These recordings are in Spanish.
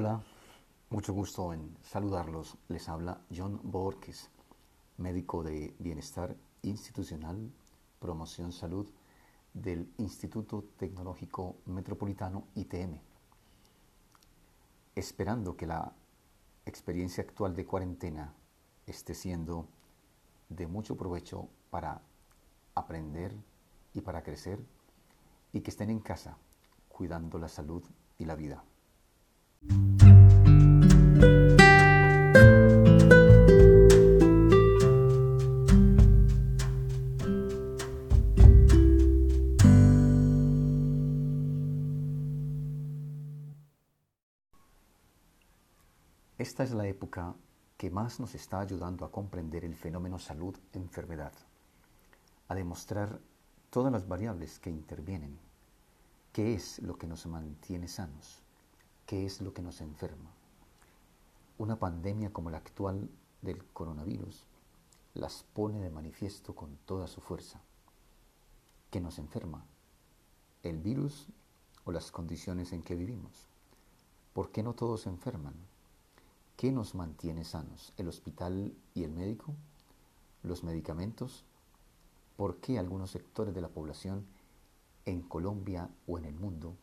Hola, mucho gusto en saludarlos. Les habla John Borges, médico de bienestar institucional, promoción salud del Instituto Tecnológico Metropolitano ITM. Esperando que la experiencia actual de cuarentena esté siendo de mucho provecho para aprender y para crecer y que estén en casa cuidando la salud y la vida. Esta es la época que más nos está ayudando a comprender el fenómeno salud-enfermedad, a demostrar todas las variables que intervienen, qué es lo que nos mantiene sanos, qué es lo que nos enferma. Una pandemia como la actual del coronavirus las pone de manifiesto con toda su fuerza. ¿Qué nos enferma? ¿El virus o las condiciones en que vivimos? ¿Por qué no todos se enferman? ¿Qué nos mantiene sanos? ¿El hospital y el médico? ¿Los medicamentos? ¿Por qué algunos sectores de la población en Colombia o en el mundo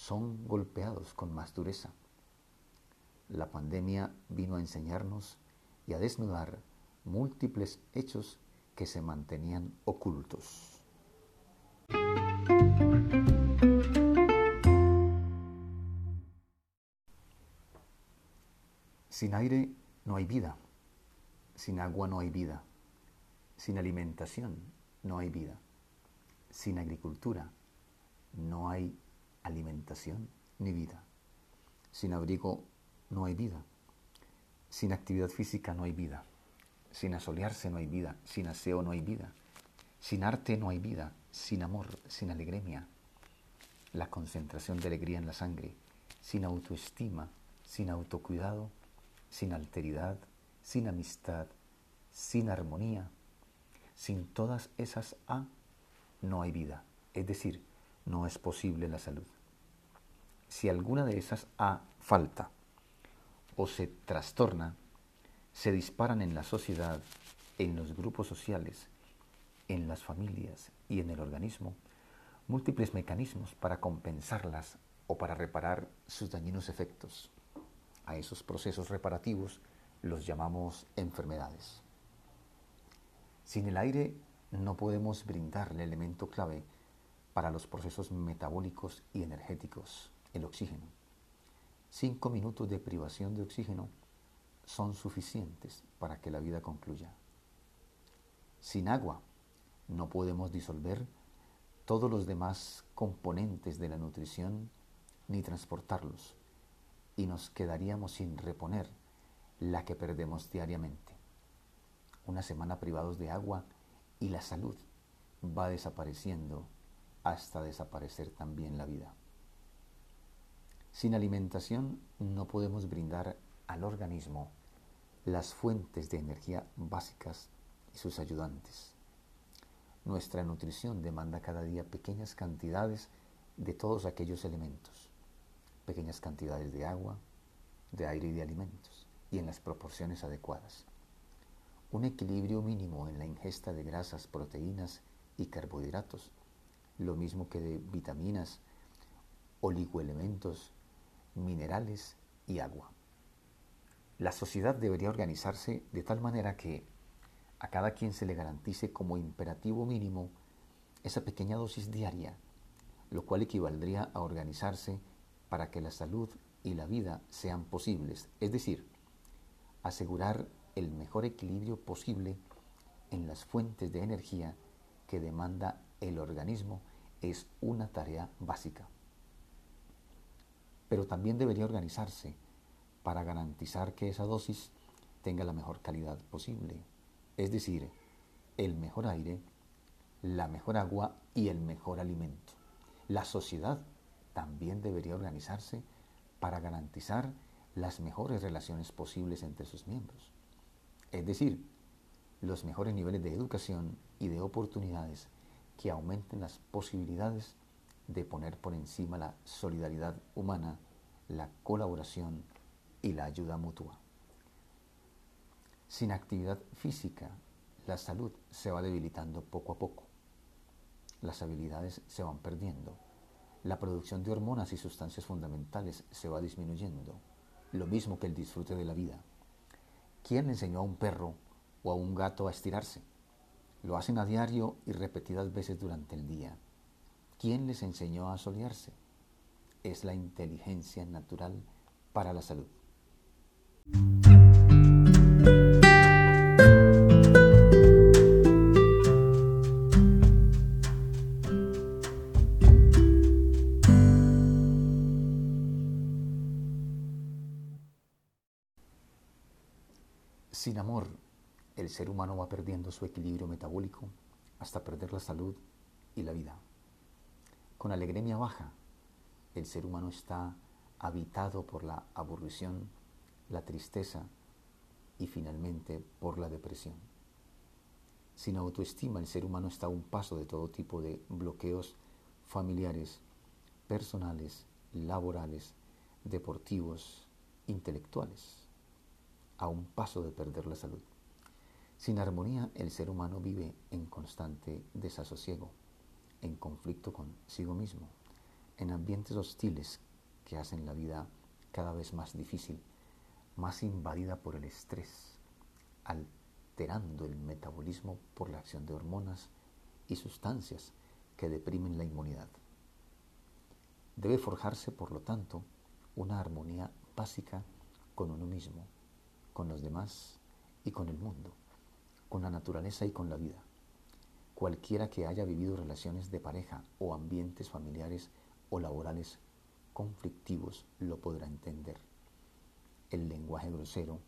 son golpeados con más dureza? La pandemia vino a enseñarnos y a desnudar múltiples hechos que se mantenían ocultos. Sin aire no hay vida, sin agua no hay vida, sin alimentación no hay vida, sin agricultura no hay alimentación ni vida, sin abrigo no hay vida, sin actividad física no hay vida, sin asolearse no hay vida, sin aseo no hay vida, sin arte no hay vida, sin amor, sin alegría, la concentración de alegría en la sangre, sin autoestima, sin autocuidado sin alteridad, sin amistad, sin armonía, sin todas esas A, no hay vida. Es decir, no es posible la salud. Si alguna de esas A falta o se trastorna, se disparan en la sociedad, en los grupos sociales, en las familias y en el organismo múltiples mecanismos para compensarlas o para reparar sus dañinos efectos a esos procesos reparativos los llamamos enfermedades. Sin el aire no podemos brindar el elemento clave para los procesos metabólicos y energéticos, el oxígeno. Cinco minutos de privación de oxígeno son suficientes para que la vida concluya. Sin agua no podemos disolver todos los demás componentes de la nutrición ni transportarlos y nos quedaríamos sin reponer la que perdemos diariamente. Una semana privados de agua y la salud va desapareciendo hasta desaparecer también la vida. Sin alimentación no podemos brindar al organismo las fuentes de energía básicas y sus ayudantes. Nuestra nutrición demanda cada día pequeñas cantidades de todos aquellos elementos pequeñas cantidades de agua, de aire y de alimentos, y en las proporciones adecuadas. Un equilibrio mínimo en la ingesta de grasas, proteínas y carbohidratos, lo mismo que de vitaminas, oligoelementos, minerales y agua. La sociedad debería organizarse de tal manera que a cada quien se le garantice como imperativo mínimo esa pequeña dosis diaria, lo cual equivaldría a organizarse para que la salud y la vida sean posibles, es decir, asegurar el mejor equilibrio posible en las fuentes de energía que demanda el organismo es una tarea básica. Pero también debería organizarse para garantizar que esa dosis tenga la mejor calidad posible, es decir, el mejor aire, la mejor agua y el mejor alimento. La sociedad también debería organizarse para garantizar las mejores relaciones posibles entre sus miembros. Es decir, los mejores niveles de educación y de oportunidades que aumenten las posibilidades de poner por encima la solidaridad humana la colaboración y la ayuda mutua. Sin actividad física, la salud se va debilitando poco a poco. Las habilidades se van perdiendo. La producción de hormonas y sustancias fundamentales se va disminuyendo, lo mismo que el disfrute de la vida. ¿Quién enseñó a un perro o a un gato a estirarse? Lo hacen a diario y repetidas veces durante el día. ¿Quién les enseñó a solearse? Es la inteligencia natural para la salud. Sin amor, el ser humano va perdiendo su equilibrio metabólico hasta perder la salud y la vida. Con alegría baja, el ser humano está habitado por la aburrición, la tristeza y finalmente por la depresión. Sin autoestima, el ser humano está a un paso de todo tipo de bloqueos familiares, personales, laborales, deportivos, intelectuales, a un paso de perder la salud. Sin armonía, el ser humano vive en constante desasosiego, en conflicto consigo mismo, en ambientes hostiles que hacen la vida cada vez más difícil, más invadida por el estrés, alterando el metabolismo por la acción de hormonas y sustancias que deprimen la inmunidad. Debe forjarse, por lo tanto, una armonía básica con uno mismo, con los demás y con el mundo, con la naturaleza y con la vida. Cualquiera que haya vivido relaciones de pareja o ambientes familiares o laborales conflictivos lo podrá entender. El lenguaje grosero,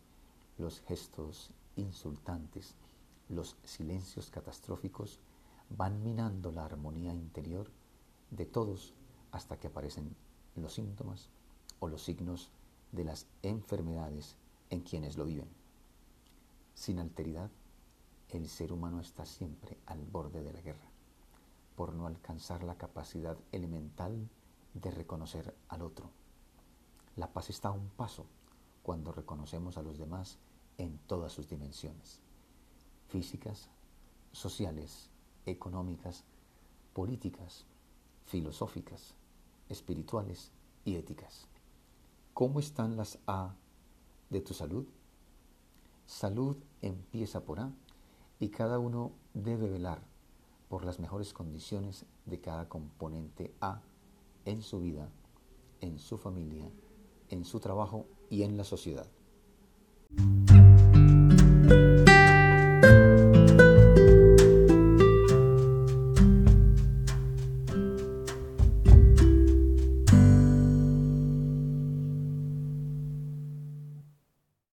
los gestos insultantes, los silencios catastróficos van minando la armonía interior de todos hasta que aparecen los síntomas o los signos de las enfermedades en quienes lo viven. Sin alteridad, el ser humano está siempre al borde de la guerra, por no alcanzar la capacidad elemental de reconocer al otro. La paz está a un paso cuando reconocemos a los demás en todas sus dimensiones, físicas, sociales, económicas, políticas, filosóficas, espirituales y éticas. ¿Cómo están las A de tu salud? Salud empieza por A y cada uno debe velar por las mejores condiciones de cada componente A en su vida, en su familia, en su trabajo y en la sociedad.